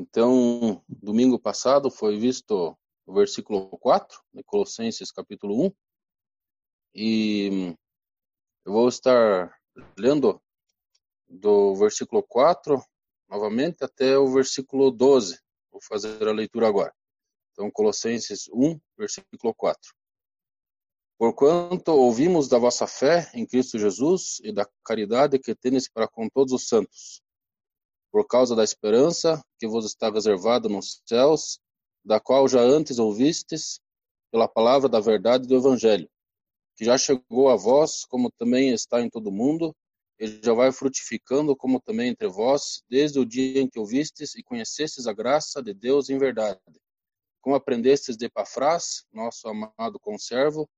Então, domingo passado foi visto o versículo 4 de Colossenses capítulo 1 e eu vou estar lendo do versículo 4 novamente até o versículo 12. Vou fazer a leitura agora. Então, Colossenses 1, versículo 4. Porquanto ouvimos da vossa fé em Cristo Jesus e da caridade que tendes para com todos os santos, por causa da esperança que vos está reservada nos céus, da qual já antes ouvistes pela palavra da verdade do Evangelho, que já chegou a vós, como também está em todo o mundo, ele já vai frutificando como também entre vós, desde o dia em que ouvistes e conhecestes a graça de Deus em verdade. Como aprendestes de Epafrás, nosso amado conservo,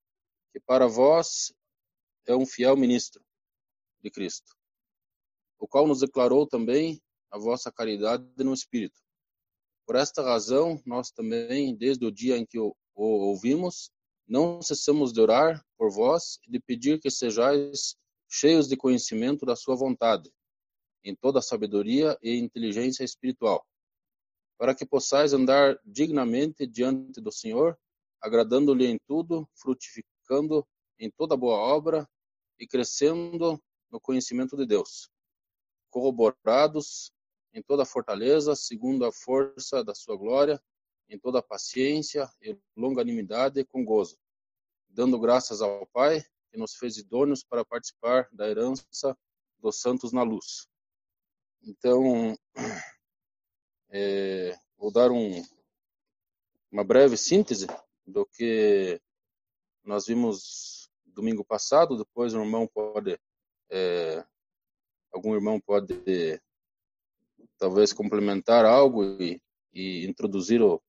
que para vós é um fiel ministro de Cristo, o qual nos declarou também a vossa caridade no Espírito. Por esta razão, nós também, desde o dia em que o, o ouvimos, não cessamos de orar por vós e de pedir que sejais cheios de conhecimento da sua vontade, em toda sabedoria e inteligência espiritual, para que possais andar dignamente diante do Senhor, agradando-lhe em tudo, frutificando em toda boa obra e crescendo no conhecimento de Deus, corroborados em toda fortaleza, segundo a força da sua glória, em toda paciência e longanimidade com gozo, dando graças ao Pai que nos fez idôneos para participar da herança dos santos na luz. Então, é, vou dar um, uma breve síntese do que nós vimos domingo passado. Depois, o irmão pode, é, algum irmão pode talvez complementar algo e, e introduzir o,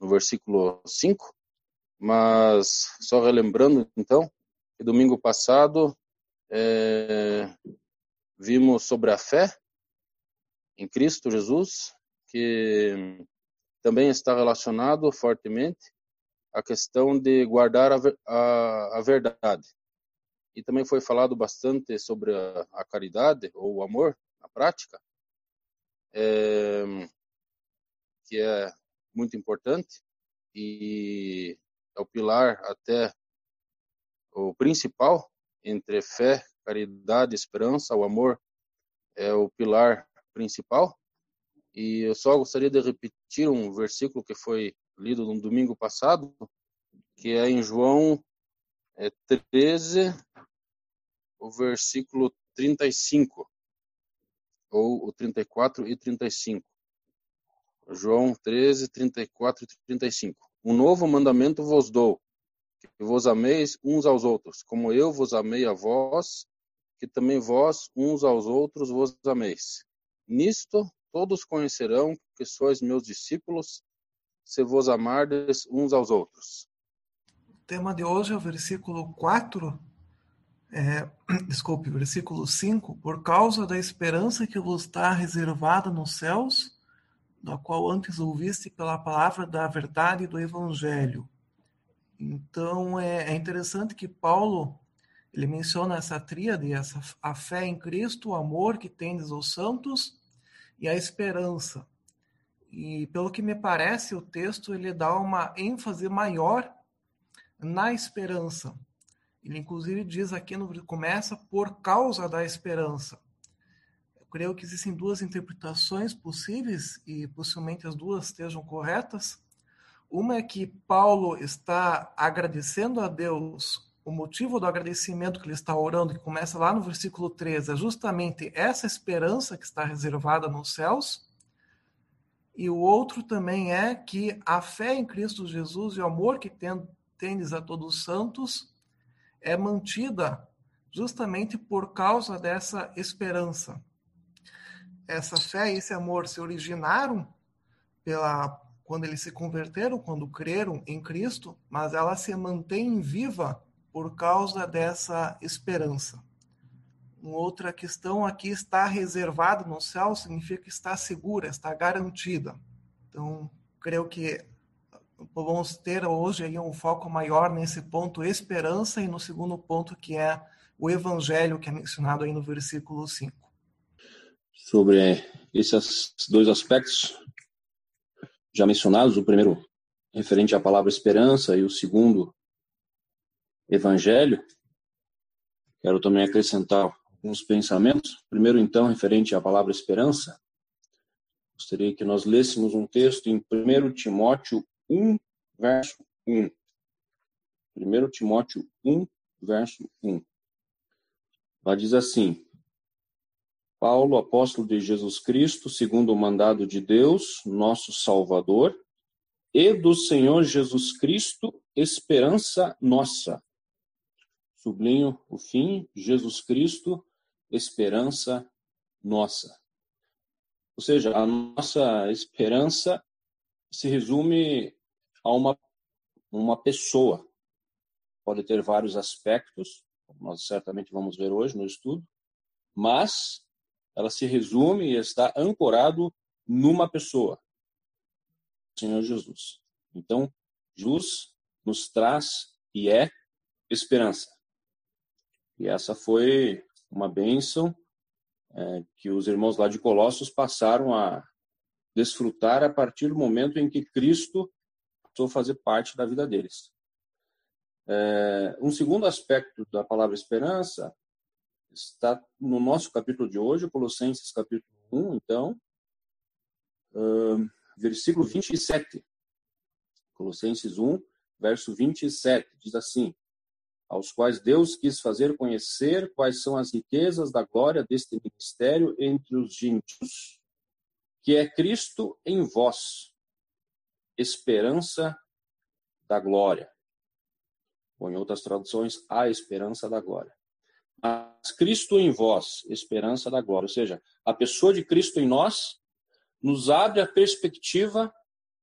no versículo 5. Mas, só relembrando, então, que domingo passado é, vimos sobre a fé em Cristo Jesus, que também está relacionado fortemente à questão de guardar a, a, a verdade. E também foi falado bastante sobre a, a caridade ou o amor na prática, é, que é muito importante e é o pilar até o principal entre fé, caridade, esperança, o amor é o pilar principal. E eu só gostaria de repetir um versículo que foi lido no domingo passado, que é em João é, 13, o versículo 35, ou o 34 e 35. João 13, 34 e 35. Um novo mandamento vos dou, que vos ameis uns aos outros, como eu vos amei a vós, que também vós uns aos outros vos ameis. Nisto todos conhecerão que sois meus discípulos, se vos amardes uns aos outros. O tema de hoje é o versículo 4, é, desculpe, versículo 5, por causa da esperança que vos está reservada nos céus, da qual antes ouviste pela palavra da verdade do Evangelho, então é, é interessante que Paulo ele menciona essa tríade, essa, a fé em Cristo, o amor que tendes aos santos e a esperança. E pelo que me parece, o texto ele dá uma ênfase maior na esperança. Ele inclusive diz aqui no começa por causa da esperança. Eu creio que existem duas interpretações possíveis e possivelmente as duas estejam corretas. Uma é que Paulo está agradecendo a Deus. O motivo do agradecimento que ele está orando, que começa lá no versículo 13, é justamente essa esperança que está reservada nos céus. E o outro também é que a fé em Cristo Jesus e o amor que tendes a todos os santos é mantida justamente por causa dessa esperança. Essa fé e esse amor se originaram pela quando eles se converteram, quando creram em Cristo, mas ela se mantém viva por causa dessa esperança. Uma outra questão aqui está reservada no céu significa que está segura, está garantida. Então, creio que vamos ter hoje aí um foco maior nesse ponto esperança e no segundo ponto que é o evangelho que é mencionado aí no versículo 5. Sobre esses dois aspectos, já mencionados, o primeiro referente à palavra esperança e o segundo evangelho. Quero também acrescentar alguns pensamentos. Primeiro, então, referente à palavra esperança. Gostaria que nós lêssemos um texto em 1 Timóteo 1, verso 1. 1 Timóteo 1, verso 1. Lá diz assim: Paulo, apóstolo de Jesus Cristo, segundo o mandado de Deus, nosso Salvador, e do Senhor Jesus Cristo, esperança nossa. Sublinho o fim, Jesus Cristo, esperança nossa. Ou seja, a nossa esperança se resume a uma, uma pessoa. Pode ter vários aspectos, nós certamente vamos ver hoje no estudo, mas ela se resume e está ancorado numa pessoa, Senhor Jesus. Então, Jesus nos traz e é esperança. E essa foi uma bênção é, que os irmãos lá de Colossos passaram a desfrutar a partir do momento em que Cristo passou a fazer parte da vida deles. É, um segundo aspecto da palavra esperança está no nosso capítulo de hoje, Colossenses capítulo 1, então, uh, versículo 27. Colossenses 1, verso 27, diz assim: aos quais Deus quis fazer conhecer quais são as riquezas da glória deste ministério entre os gentios, que é Cristo em vós, esperança da glória. Ou em outras traduções, a esperança da glória. Mas Cristo em vós, esperança da glória. Ou seja, a pessoa de Cristo em nós nos abre a perspectiva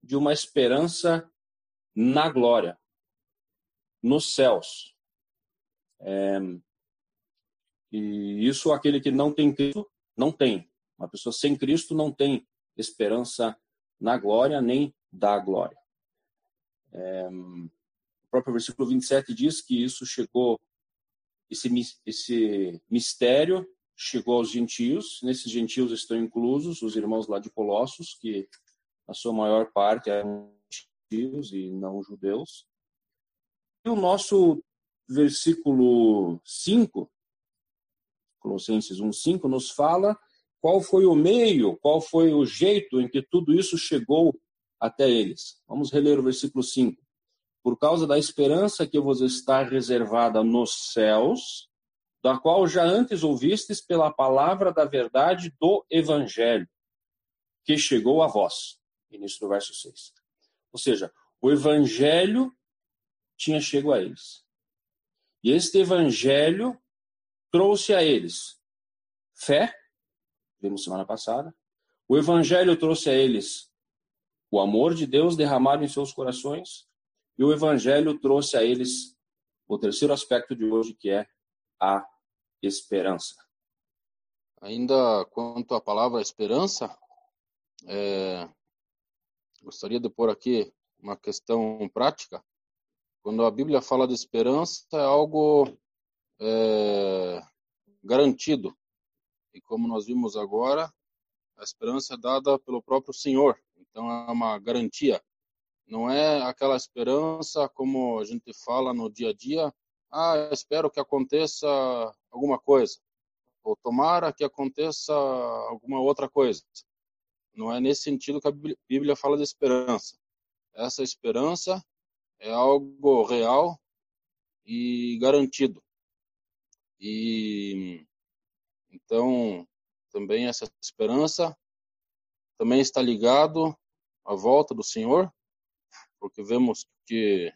de uma esperança na glória, nos céus. É, e isso aquele que não tem Cristo não tem. Uma pessoa sem Cristo não tem esperança na glória nem da glória. É, o próprio versículo 27 diz que isso chegou, esse, esse mistério chegou aos gentios. Nesses gentios estão inclusos os irmãos lá de Colossos, que a sua maior parte eram gentios e não judeus. E o nosso versículo 5, Colossenses 1:5 nos fala qual foi o meio, qual foi o jeito em que tudo isso chegou até eles. Vamos reler o versículo 5. Por causa da esperança que vos está reservada nos céus, da qual já antes ouvistes pela palavra da verdade do evangelho, que chegou a vós. Início do verso 6. Ou seja, o evangelho tinha chegado a eles. E este evangelho trouxe a eles fé, vimos semana passada. O evangelho trouxe a eles o amor de Deus derramado em seus corações. E o evangelho trouxe a eles o terceiro aspecto de hoje, que é a esperança. Ainda quanto à palavra esperança, é, gostaria de pôr aqui uma questão prática. Quando a Bíblia fala de esperança, é algo é, garantido. E como nós vimos agora, a esperança é dada pelo próprio Senhor. Então é uma garantia. Não é aquela esperança como a gente fala no dia a dia. Ah, espero que aconteça alguma coisa. Ou tomara que aconteça alguma outra coisa. Não é nesse sentido que a Bíblia fala de esperança. Essa esperança é algo real e garantido. E então também essa esperança também está ligado à volta do Senhor, porque vemos que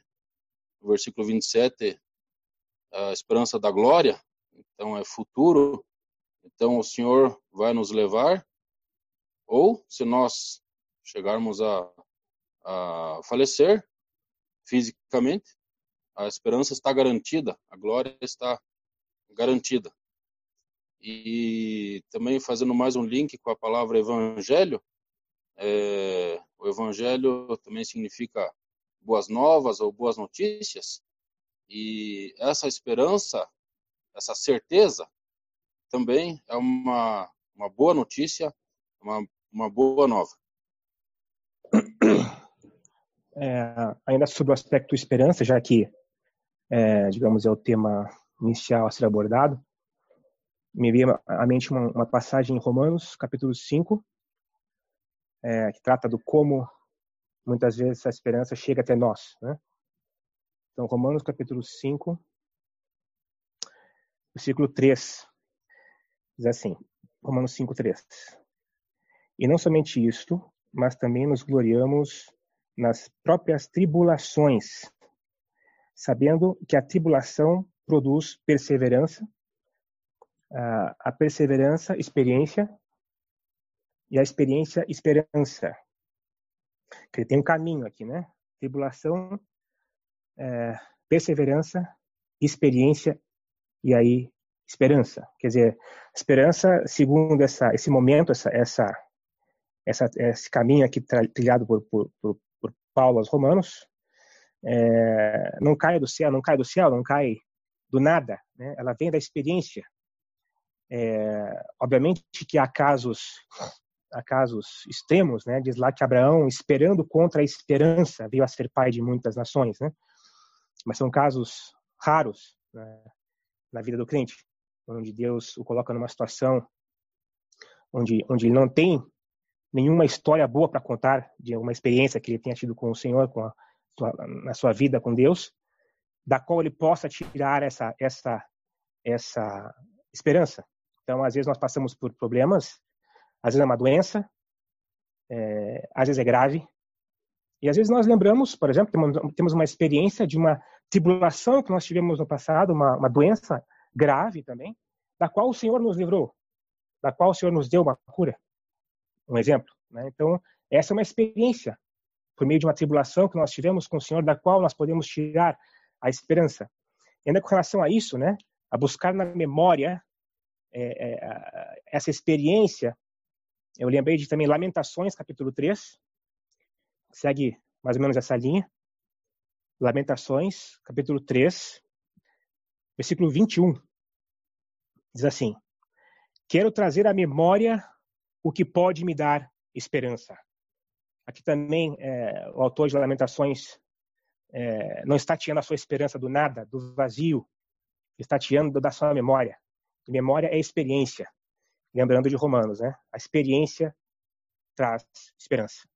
no versículo 27 a esperança da glória, então é futuro, então o Senhor vai nos levar, ou se nós chegarmos a, a falecer, fisicamente, a esperança está garantida, a glória está garantida. E também fazendo mais um link com a palavra evangelho, é, o evangelho também significa boas novas ou boas notícias, e essa esperança, essa certeza, também é uma, uma boa notícia, uma, uma boa nova. é, ainda sobre o aspecto esperança, já que, é, digamos, é o tema inicial a ser abordado, me veio à mente uma, uma passagem em Romanos, capítulo 5, é, que trata do como muitas vezes essa esperança chega até nós. Né? Então, Romanos, capítulo 5, versículo 3, diz assim, Romanos 5, 3. E não somente isto, mas também nos gloriamos nas próprias tribulações, sabendo que a tribulação produz perseverança, a perseverança, experiência, e a experiência, esperança. Que tem um caminho aqui, né? Tribulação, é, perseverança, experiência e aí esperança. Quer dizer, esperança, segundo essa, esse momento, essa, essa, essa, esse caminho aqui trilhado por, por, por, por Paulo aos Romanos, é, não cai do céu, não cai do céu, não cai do nada, né? Ela vem da experiência. É, obviamente que há casos, há casos extremos, né? Diz lá que Abraão, esperando contra a esperança, veio a ser pai de muitas nações, né? Mas são casos raros né? na vida do crente, onde Deus o coloca numa situação onde onde ele não tem nenhuma história boa para contar de alguma experiência que ele tenha tido com o Senhor, com a, na sua vida com Deus, da qual ele possa tirar essa essa essa esperança. Então, às vezes nós passamos por problemas, às vezes é uma doença, é, às vezes é grave, e às vezes nós lembramos, por exemplo, temos uma experiência de uma tribulação que nós tivemos no passado, uma, uma doença grave também, da qual o Senhor nos livrou, da qual o Senhor nos deu uma cura um exemplo. Né? Então, essa é uma experiência por meio de uma tribulação que nós tivemos com o Senhor, da qual nós podemos tirar a esperança. E ainda com relação a isso, né, a buscar na memória é, é, essa experiência, eu lembrei de também Lamentações, capítulo 3, segue mais ou menos essa linha. Lamentações, capítulo 3, versículo 21. Diz assim: Quero trazer à memória o que pode me dar esperança. Aqui também é, o autor de Lamentações é, não está tirando a sua esperança do nada, do vazio, está tirando da sua memória. Memória é experiência. Lembrando de Romanos, né? A experiência traz esperança.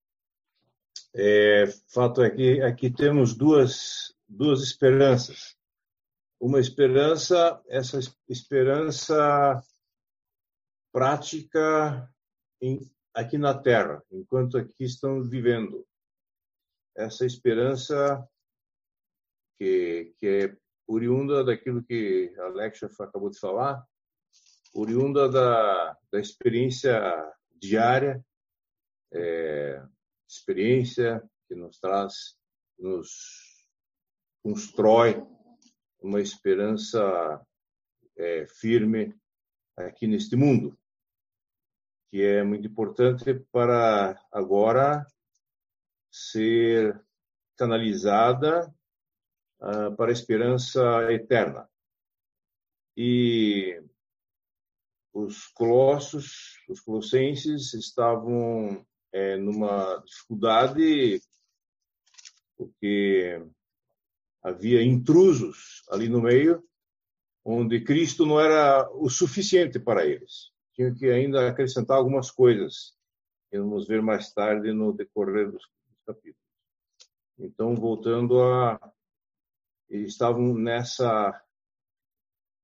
É, fato é que aqui temos duas duas esperanças. Uma esperança, essa esperança prática em, aqui na Terra, enquanto aqui estamos vivendo. Essa esperança que, que é oriunda daquilo que a Alexia acabou de falar, oriunda da, da experiência diária, é, experiência que nos traz, nos constrói uma esperança é, firme aqui neste mundo que é muito importante para agora ser canalizada uh, para a esperança eterna. E os colossos, os colossenses estavam é, numa dificuldade porque havia intrusos ali no meio, onde Cristo não era o suficiente para eles tinha que ainda acrescentar algumas coisas que vamos ver mais tarde no decorrer dos, capítulos. Então, voltando a eles estavam nessa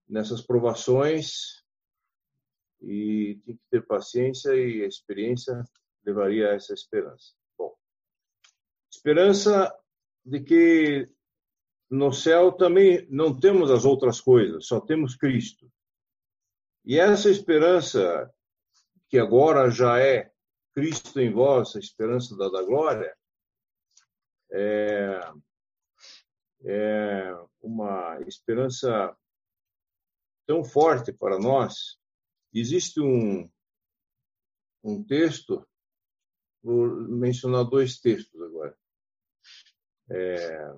nessas provações e tinha que ter paciência e a experiência levaria a essa esperança. Bom, esperança de que no céu também não temos as outras coisas, só temos Cristo. E essa esperança, que agora já é Cristo em vós, a esperança da, da glória, é, é uma esperança tão forte para nós. Existe um, um texto, vou mencionar dois textos agora. É,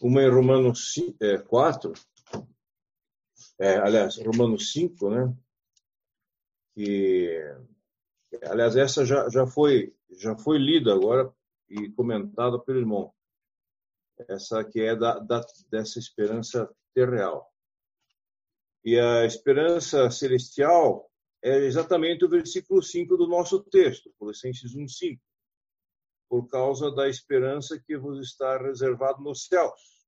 uma em Romanos 4, é, aliás, Romanos 5, né? Que, aliás, essa já, já, foi, já foi lida agora e comentada pelo irmão. Essa que é da, da, dessa esperança terreal. E a esperança celestial é exatamente o versículo 5 do nosso texto, Colossenses 1:5. Por causa da esperança que vos está reservado nos céus.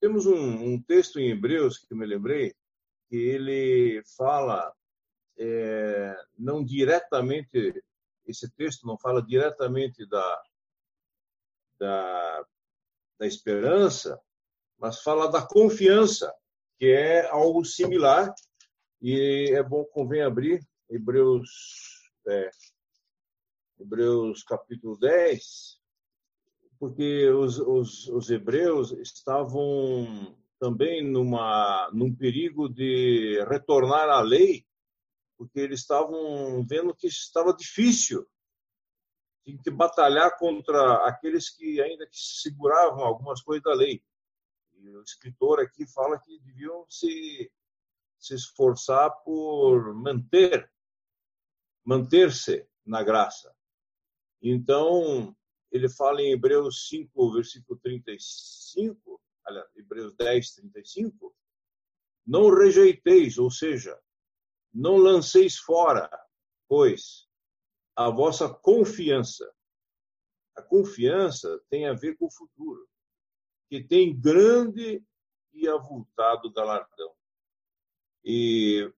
Temos um, um texto em Hebreus que me lembrei, que ele fala é, não diretamente, esse texto não fala diretamente da, da, da esperança, mas fala da confiança, que é algo similar, e é bom, convém abrir Hebreus, é, Hebreus capítulo 10, porque os, os, os hebreus estavam também numa, num perigo de retornar à lei porque eles estavam vendo que estava difícil. Tinha que batalhar contra aqueles que ainda que seguravam algumas coisas da lei. O escritor aqui fala que deviam se, se esforçar por manter, manter-se na graça. Então, ele fala em Hebreus 5, versículo 35, aliás, Hebreus 10, 35, não rejeiteis, ou seja, não lanceis fora, pois, a vossa confiança. A confiança tem a ver com o futuro, que tem grande e avultado galardão. E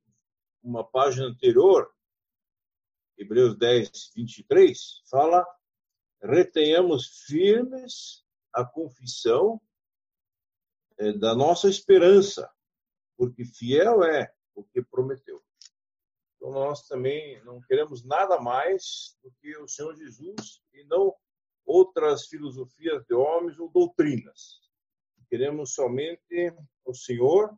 uma página anterior, Hebreus 10, 23, fala: retenhamos firmes a confissão eh, da nossa esperança, porque fiel é o que prometeu. Então, nós também não queremos nada mais do que o Senhor Jesus e não outras filosofias de homens ou doutrinas. Queremos somente o Senhor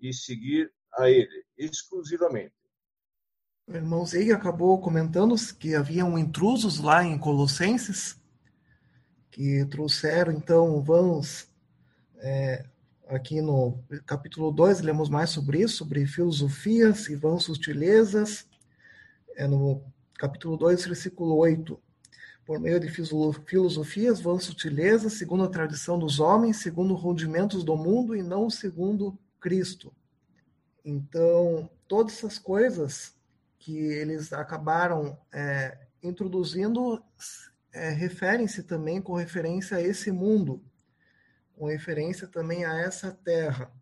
e seguir a Ele exclusivamente. O irmão Zei acabou comentando que haviam intrusos lá em Colossenses que trouxeram então vãos é, aqui no capítulo 2, lemos mais sobre isso, sobre filosofias e vãs sutilezas. É no capítulo 2, versículo 8. Por meio de filosofias, vãs sutilezas, segundo a tradição dos homens, segundo rudimentos do mundo e não segundo Cristo. Então, todas essas coisas que eles acabaram é, introduzindo é, referem-se também com referência a esse mundo com referência também a essa terra.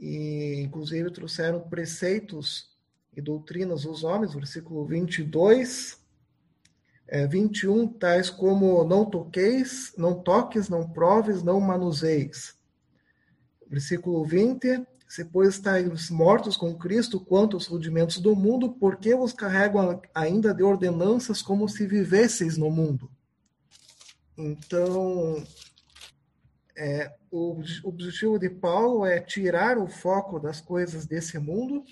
E, inclusive, trouxeram preceitos e doutrinas dos homens, versículo 22, é, 21, tais como não toqueis, não toques, não proves, não manuseis. Versículo 20, se pois estáis mortos com Cristo quanto aos rudimentos do mundo, por que vos carregam ainda de ordenanças como se vivesseis no mundo? Então, é, o objetivo de Paulo é tirar o foco das coisas desse mundo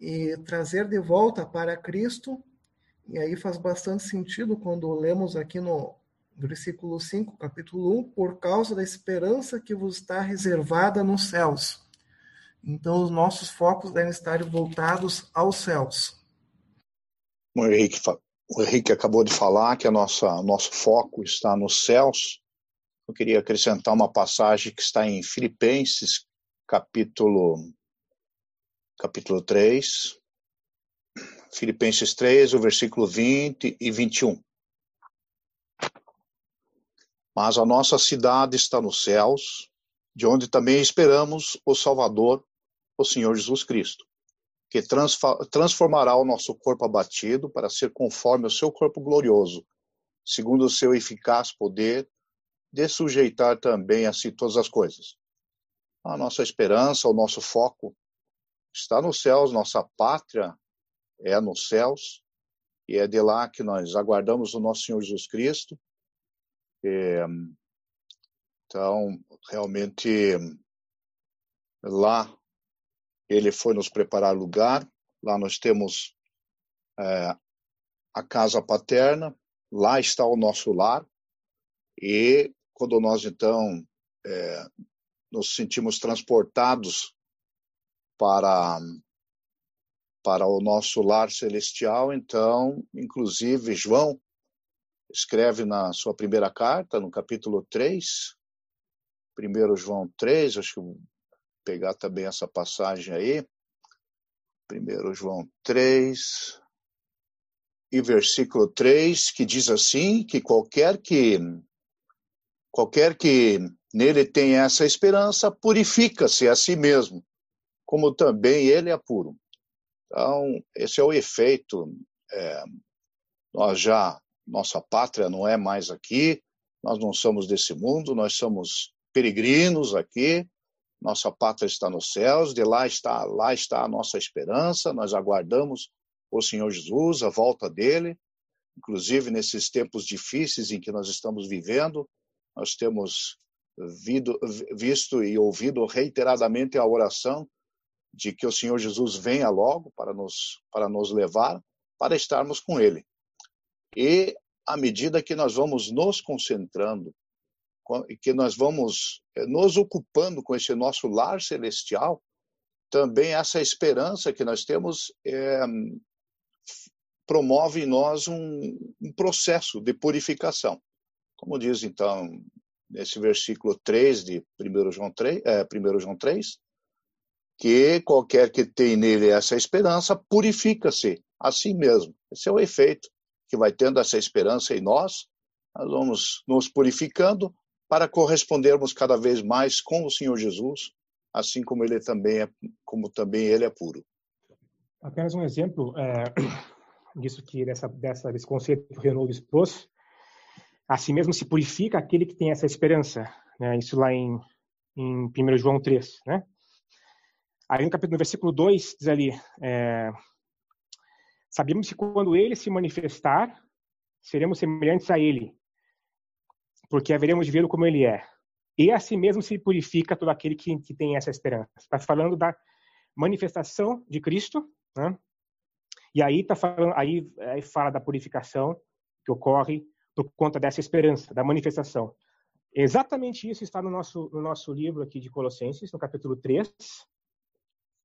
e trazer de volta para Cristo. E aí faz bastante sentido quando lemos aqui no versículo 5, capítulo 1, por causa da esperança que vos está reservada nos céus. Então, os nossos focos devem estar voltados aos céus. O Henrique, o Henrique acabou de falar que a nossa, nosso foco está nos céus eu queria acrescentar uma passagem que está em Filipenses, capítulo, capítulo 3. Filipenses 3, o versículo 20 e 21. Mas a nossa cidade está nos céus, de onde também esperamos o Salvador, o Senhor Jesus Cristo, que transformará o nosso corpo abatido para ser conforme o seu corpo glorioso, segundo o seu eficaz poder de sujeitar também a si todas as coisas. A nossa esperança, o nosso foco está nos céus, nossa pátria é nos céus, e é de lá que nós aguardamos o nosso Senhor Jesus Cristo. Então, realmente, lá ele foi nos preparar lugar, lá nós temos é, a casa paterna, lá está o nosso lar, e quando nós, então, é, nos sentimos transportados para, para o nosso lar celestial, então, inclusive, João, escreve na sua primeira carta, no capítulo 3, 1 João 3, acho que vou pegar também essa passagem aí. 1 João 3 e versículo 3, que diz assim, que qualquer que qualquer que nele tenha essa esperança, purifica-se a si mesmo, como também ele é puro. Então, esse é o efeito. É, nós já, nossa pátria não é mais aqui, nós não somos desse mundo, nós somos peregrinos aqui, nossa pátria está nos céus, de lá está, lá está a nossa esperança, nós aguardamos o Senhor Jesus, a volta dele, inclusive nesses tempos difíceis em que nós estamos vivendo, nós temos visto e ouvido reiteradamente a oração de que o Senhor Jesus venha logo para nos, para nos levar, para estarmos com Ele. E à medida que nós vamos nos concentrando, que nós vamos eh, nos ocupando com esse nosso lar celestial, também essa esperança que nós temos é, promove em nós um, um, processo de purificação. Como diz então nesse versículo 3 de 1 João 3, é, 1 João 3 que qualquer que tem nele essa esperança purifica-se a si mesmo. Esse é o efeito que vai tendo essa esperança em nós. Nós vamos nos purificando para correspondermos cada vez mais com o Senhor Jesus, assim como ele também é, como também ele é puro. Apenas um exemplo é, disso que dessa, dessa desse conceito que o Renault expôs. Assim mesmo se purifica aquele que tem essa esperança. Né? Isso lá em, em 1 João 3, né? Aí no capítulo, no versículo 2, diz ali, é, sabemos que quando ele se manifestar, seremos semelhantes a ele, porque haveremos de vê-lo como ele é. E assim mesmo se purifica todo aquele que, que tem essa esperança. Está falando da manifestação de Cristo, né? E aí tá falando, aí, aí fala da purificação que ocorre por conta dessa esperança, da manifestação. Exatamente isso está no nosso, no nosso livro aqui de Colossenses, no capítulo 3, e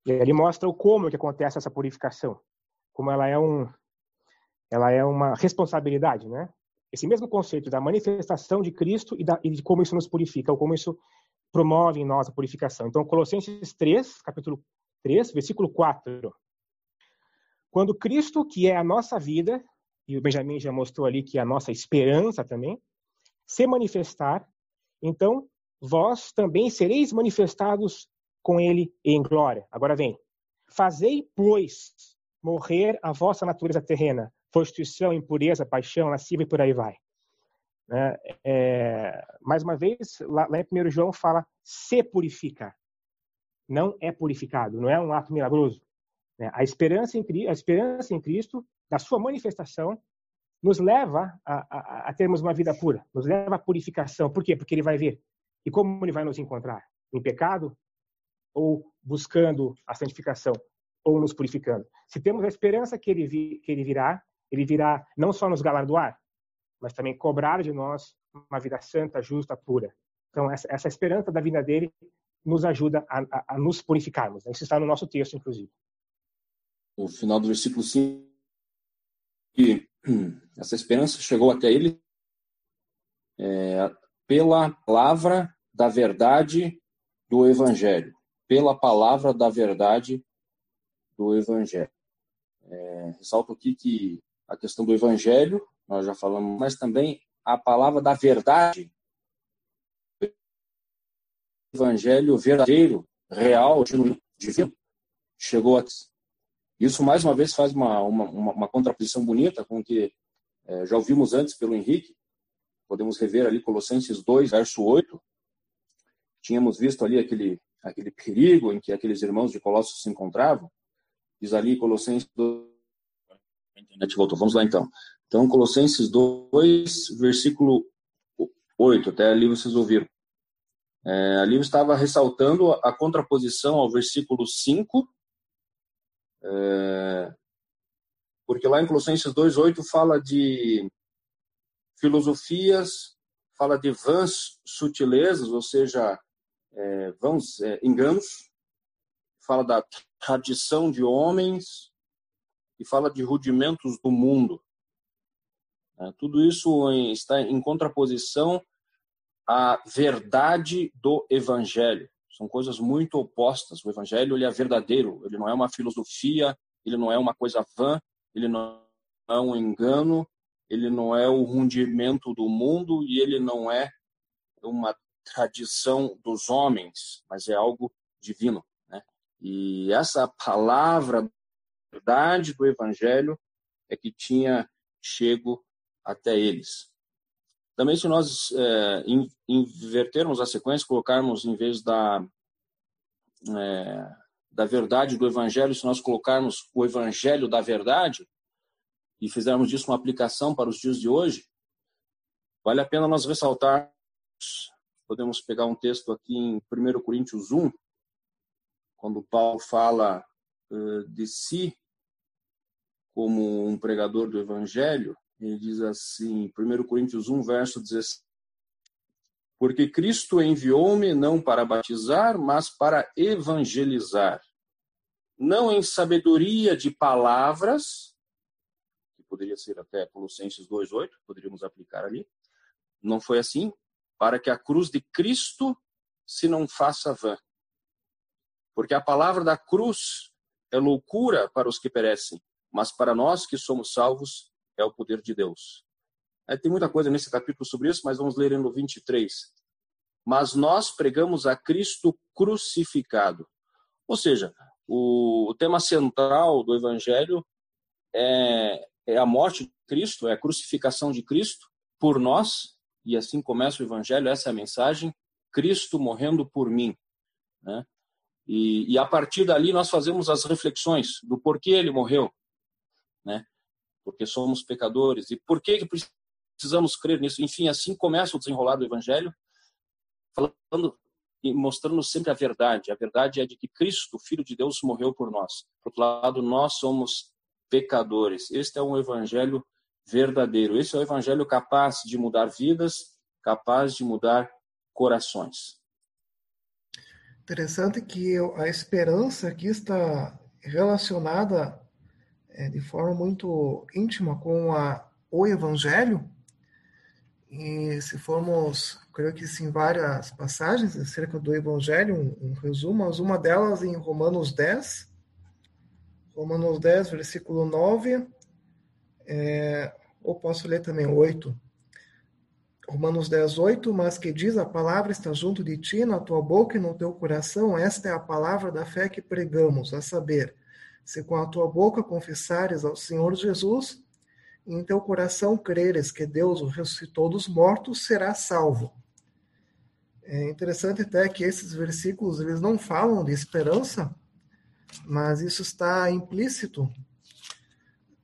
ele mostra o como que acontece essa purificação, como ela é um ela é uma responsabilidade, né? Esse mesmo conceito da manifestação de Cristo e, da, e de como isso nos purifica, ou como isso promove em nós a purificação. Então, Colossenses 3, capítulo 3, versículo 4. Quando Cristo, que é a nossa vida, e o Benjamin já mostrou ali que é a nossa esperança também, se manifestar, então vós também sereis manifestados com ele em glória. Agora vem. Fazei, pois, morrer a vossa natureza terrena, prostituição, impureza, paixão, lascivia e por aí vai. É, é, mais uma vez, lá, lá em 1 João fala se purifica. Não é purificado, não é um ato milagroso. É, a, esperança em, a esperança em Cristo, da sua manifestação, nos leva a, a, a termos uma vida pura, nos leva à purificação. Por quê? Porque ele vai vir. E como ele vai nos encontrar? Em pecado? Ou buscando a santificação, ou nos purificando. Se temos a esperança que ele, vi, que ele virá, ele virá não só nos galardoar, mas também cobrar de nós uma vida santa, justa, pura. Então, essa, essa esperança da vinda dele nos ajuda a, a, a nos purificarmos. Isso está no nosso texto, inclusive. O final do versículo 5, que essa esperança chegou até ele é, pela palavra da verdade do Evangelho pela palavra da verdade do Evangelho. É, ressalto aqui que a questão do Evangelho, nós já falamos, mas também a palavra da verdade, Evangelho verdadeiro, real, divino, chegou a. Isso, mais uma vez, faz uma, uma, uma contraposição bonita com o que é, já ouvimos antes pelo Henrique. Podemos rever ali Colossenses 2, verso 8. Tínhamos visto ali aquele aquele perigo em que aqueles irmãos de Colossos se encontravam. Diz ali Colossenses 2. A internet voltou. Vamos lá então. Então, Colossenses 2, versículo 8. Até ali vocês ouviram. É, ali eu estava ressaltando a contraposição ao versículo 5, é, porque lá em Colossenses 2,8 fala de filosofias, fala de vãs sutilezas, ou seja, é, vãos é, enganos, fala da tradição de homens e fala de rudimentos do mundo. Né? Tudo isso está em contraposição à verdade do Evangelho. São coisas muito opostas. O Evangelho ele é verdadeiro, ele não é uma filosofia, ele não é uma coisa vã, ele não é um engano, ele não é o rundimento do mundo e ele não é uma tradição dos homens, mas é algo divino. Né? E essa palavra, verdade do Evangelho, é que tinha chego até eles. Também, se nós é, invertermos a sequência, colocarmos em vez da, é, da verdade do Evangelho, se nós colocarmos o Evangelho da verdade e fizermos disso uma aplicação para os dias de hoje, vale a pena nós ressaltar. Podemos pegar um texto aqui em 1 Coríntios 1, quando Paulo fala uh, de si como um pregador do Evangelho, ele diz assim, 1 Coríntios 1, verso 16. Porque Cristo enviou-me não para batizar, mas para evangelizar. Não em sabedoria de palavras, que poderia ser até Colossenses 2,8, poderíamos aplicar ali. Não foi assim, para que a cruz de Cristo se não faça vã. Porque a palavra da cruz é loucura para os que perecem, mas para nós que somos salvos é o poder de Deus. É, tem muita coisa nesse capítulo sobre isso, mas vamos ler no 23. Mas nós pregamos a Cristo crucificado. Ou seja, o, o tema central do Evangelho é, é a morte de Cristo, é a crucificação de Cristo por nós, e assim começa o Evangelho, essa é a mensagem, Cristo morrendo por mim. Né? E, e, a partir dali nós fazemos as reflexões do porquê ele morreu, né? porque somos pecadores e por que precisamos crer nisso. Enfim, assim começa o desenrolar do Evangelho, falando e mostrando sempre a verdade. A verdade é de que Cristo, Filho de Deus, morreu por nós. Por outro lado, nós somos pecadores. Este é um Evangelho verdadeiro. Esse é o Evangelho capaz de mudar vidas, capaz de mudar corações. Interessante que a esperança aqui está relacionada é, de forma muito íntima com a, o Evangelho. E se formos, creio que sim, várias passagens acerca do Evangelho, um, um resumo, mas uma delas em Romanos 10, Romanos 10, versículo 9, é, ou posso ler também 8. Romanos 10, 8, mas que diz a palavra está junto de ti, na tua boca e no teu coração, esta é a palavra da fé que pregamos, a saber, se com a tua boca confessares ao Senhor Jesus, e em teu coração creres que Deus o ressuscitou dos mortos, será salvo. É interessante até que esses versículos eles não falam de esperança, mas isso está implícito.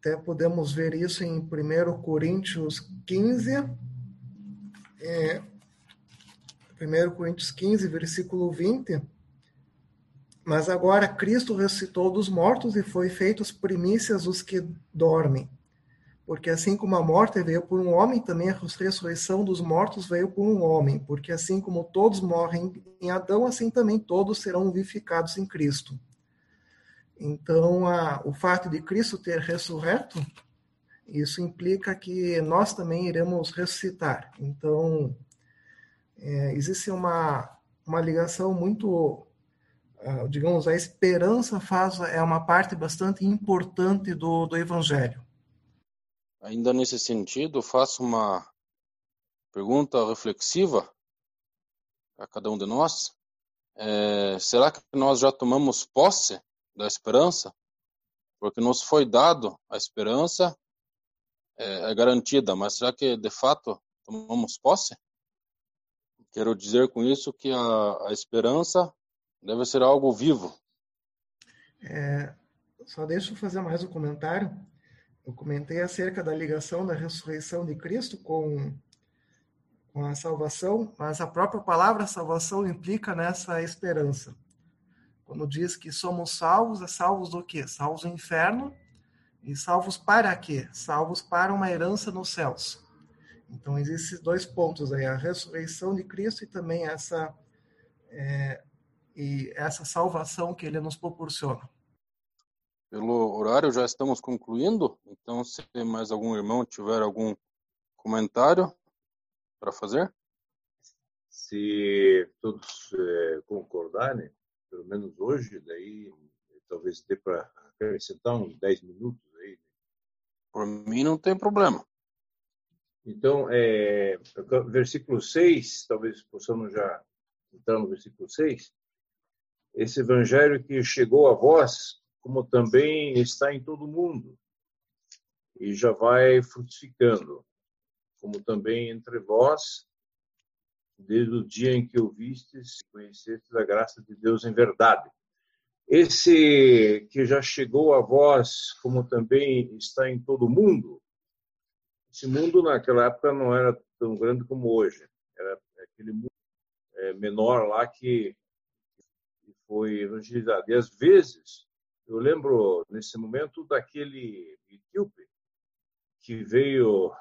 Até podemos ver isso em 1 Coríntios 15, é, 1 Coríntios 15, versículo 20 mas agora Cristo ressuscitou dos mortos e foi feitos primícias os que dormem. Porque assim como a morte veio por um homem, também a ressurreição dos mortos veio por um homem. Porque assim como todos morrem em Adão, assim também todos serão vivificados em Cristo. Então, a, o fato de Cristo ter ressurreto, isso implica que nós também iremos ressuscitar. Então, é, existe uma, uma ligação muito digamos, a esperança faz é uma parte bastante importante do, do Evangelho. Ainda nesse sentido, faço uma pergunta reflexiva a cada um de nós. É, será que nós já tomamos posse da esperança? Porque nos foi dado a esperança, é, é garantida, mas será que de fato tomamos posse? Quero dizer com isso que a, a esperança Deve ser algo vivo. É, só deixa eu fazer mais um comentário. Eu comentei acerca da ligação da ressurreição de Cristo com, com a salvação, mas a própria palavra salvação implica nessa esperança. Quando diz que somos salvos, é salvos do quê? Salvos do inferno. E salvos para quê? Salvos para uma herança nos céus. Então, existem dois pontos aí: a ressurreição de Cristo e também essa é, e essa salvação que ele nos proporciona. Pelo horário já estamos concluindo, então se mais algum irmão tiver algum comentário para fazer? Se todos é, concordarem, pelo menos hoje, daí talvez dê para acrescentar uns 10 minutos aí. Por mim não tem problema. Então, é, versículo 6, talvez possamos já entrar no versículo 6. Esse evangelho que chegou a vós, como também está em todo mundo, e já vai frutificando, como também entre vós, desde o dia em que ouvistes e conhecestes a graça de Deus em verdade. Esse que já chegou a vós, como também está em todo mundo, esse mundo naquela época não era tão grande como hoje. Era aquele mundo é, menor lá que foi evangelizado. E às vezes, eu lembro nesse momento daquele etíope que veio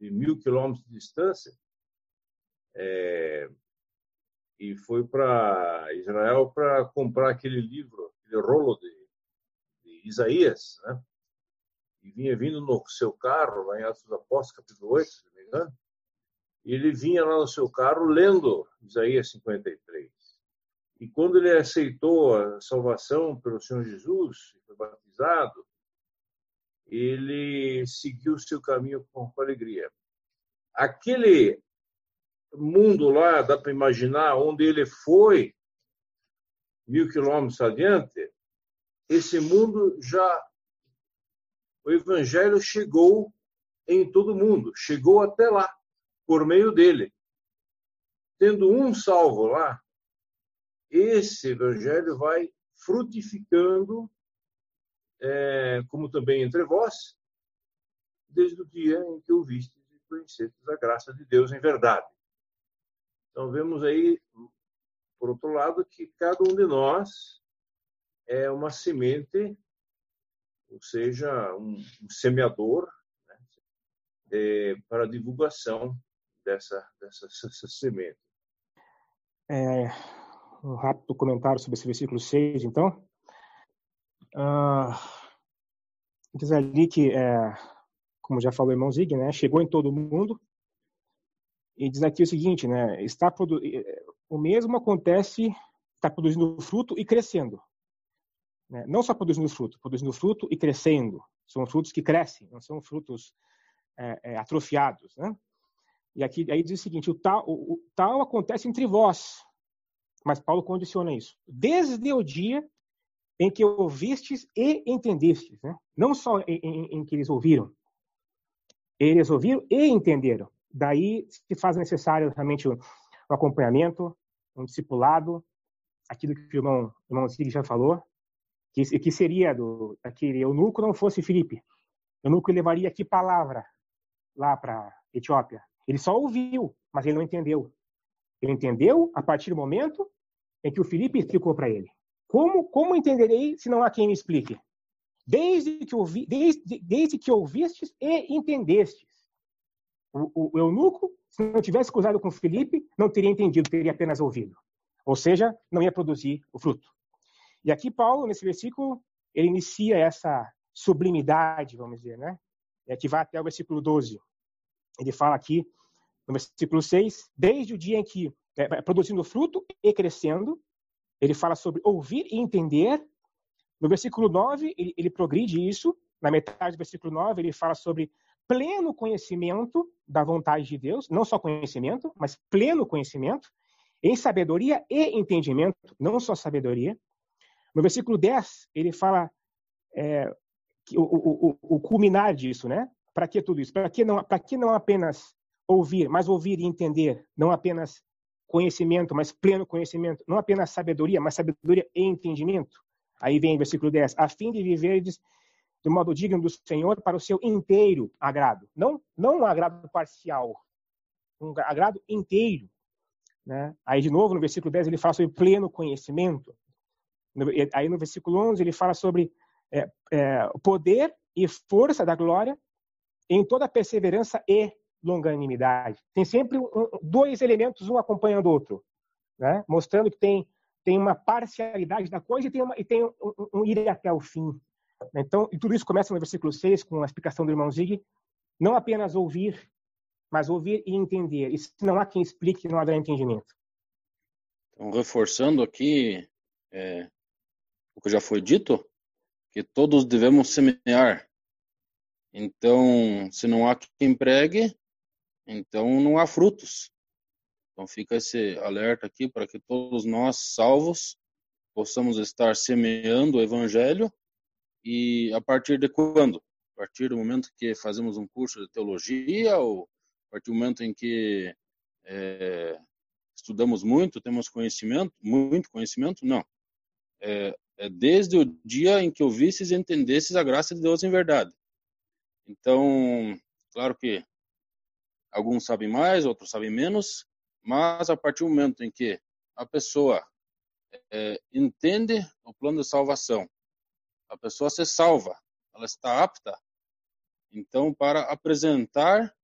de mil quilômetros de distância é, e foi para Israel para comprar aquele livro, aquele rolo de, de, Isaías, né? E vinha vindo no seu carro, lá em Atos Apóstolos, capítulo 8, se não me engano, e ele vinha lá no seu carro lendo Isaías 53. E quando ele aceitou a salvação pelo Senhor Jesus, foi batizado, ele seguiu o seu caminho com alegria. Aquele mundo lá, dá para imaginar, onde ele foi, mil quilômetros adiante, esse mundo já. O evangelho chegou em todo mundo, chegou até lá, por meio dele. Tendo um salvo lá, esse evangelho vai frutificando, é, como também entre vós, desde o dia em que ouvistes e conhecestes a graça de Deus em verdade. Então, vemos aí, por outro lado, que cada um de nós é uma semente, ou seja, um, um semeador né, é, para a divulgação dessa, dessa, dessa semente. É, um rápido comentário sobre esse versículo 6, então. Ah, diz ali que, é, como já falou o irmão Zig, né, chegou em todo mundo, e diz aqui o seguinte, né? Está produ... o mesmo acontece, está produzindo fruto e crescendo. Né? Não só produzindo fruto, produzindo fruto e crescendo. São frutos que crescem, não são frutos é, é, atrofiados, né? E aqui aí diz o seguinte: o tal, o, o tal acontece entre vós, mas Paulo condiciona isso. Desde o dia em que ouvistes e entendestes, né? Não só em, em, em que eles ouviram, eles ouviram e entenderam. Daí se faz necessário realmente um, acompanhamento, um discipulado, aquilo que o irmão, o irmão Sig já falou, que, que seria do aquele eunuco não fosse Filipe. O eunuco levaria que palavra lá para Etiópia? Ele só ouviu, mas ele não entendeu. Ele entendeu a partir do momento em que o Filipe explicou para ele. Como, como entenderei se não há quem me explique? Desde que, ouvi, desde, desde que ouvistes e entendestes. O, o, eunuco, se não tivesse cruzado com Felipe, não teria entendido, teria apenas ouvido. Ou seja, não ia produzir o fruto. E aqui Paulo, nesse versículo, ele inicia essa sublimidade, vamos dizer, né? É que vai até o versículo 12. Ele fala aqui, no versículo 6, desde o dia em que, é, produzindo fruto e crescendo, ele fala sobre ouvir e entender. No versículo 9, ele, ele progride isso. Na metade do versículo 9, ele fala sobre pleno conhecimento da vontade de Deus, não só conhecimento, mas pleno conhecimento, em sabedoria e entendimento, não só sabedoria. No versículo 10, ele fala é, o, o, o, o, culminar disso, né? Para que tudo isso? Para que, não, que não apenas ouvir, mas ouvir e entender, não apenas conhecimento, mas pleno conhecimento, não apenas sabedoria, mas sabedoria e entendimento. Aí vem o versículo 10, a fim de viverdes de modo digno do Senhor para o seu inteiro agrado. Não, não um agrado parcial, um agrado inteiro. Né? Aí, de novo, no versículo 10, ele fala sobre pleno conhecimento. Aí, no versículo 11, ele fala sobre é, é, poder e força da glória em toda perseverança e longanimidade. Tem sempre um, dois elementos, um acompanhando o outro, né? mostrando que tem, tem uma parcialidade da coisa e tem, uma, e tem um, um, um ir até o fim. Então, e tudo isso começa no versículo 6, com a explicação do irmão Zig, não apenas ouvir mas ouvir e entender. E se não há quem explique, não haverá entendimento. Então, reforçando aqui é, o que já foi dito, que todos devemos semear. Então, se não há quem pregue, então não há frutos. Então fica esse alerta aqui para que todos nós, salvos, possamos estar semeando o evangelho e a partir de quando? A partir do momento que fazemos um curso de teologia ou a partir do momento em que é, estudamos muito, temos conhecimento, muito conhecimento? Não. É, é desde o dia em que ouvisses e entendesses a graça de Deus em verdade. Então, claro que alguns sabem mais, outros sabem menos, mas a partir do momento em que a pessoa é, entende o plano de salvação, a pessoa se salva, ela está apta, então, para apresentar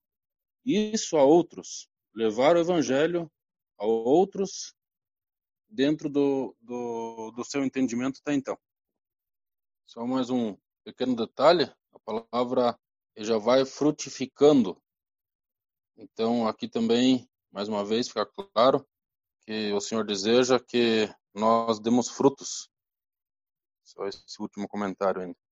isso a outros, levar o evangelho a outros dentro do, do, do seu entendimento até então. Só mais um pequeno detalhe, a palavra já vai frutificando. Então, aqui também, mais uma vez, fica claro que o Senhor deseja que nós demos frutos. Só esse último comentário ainda.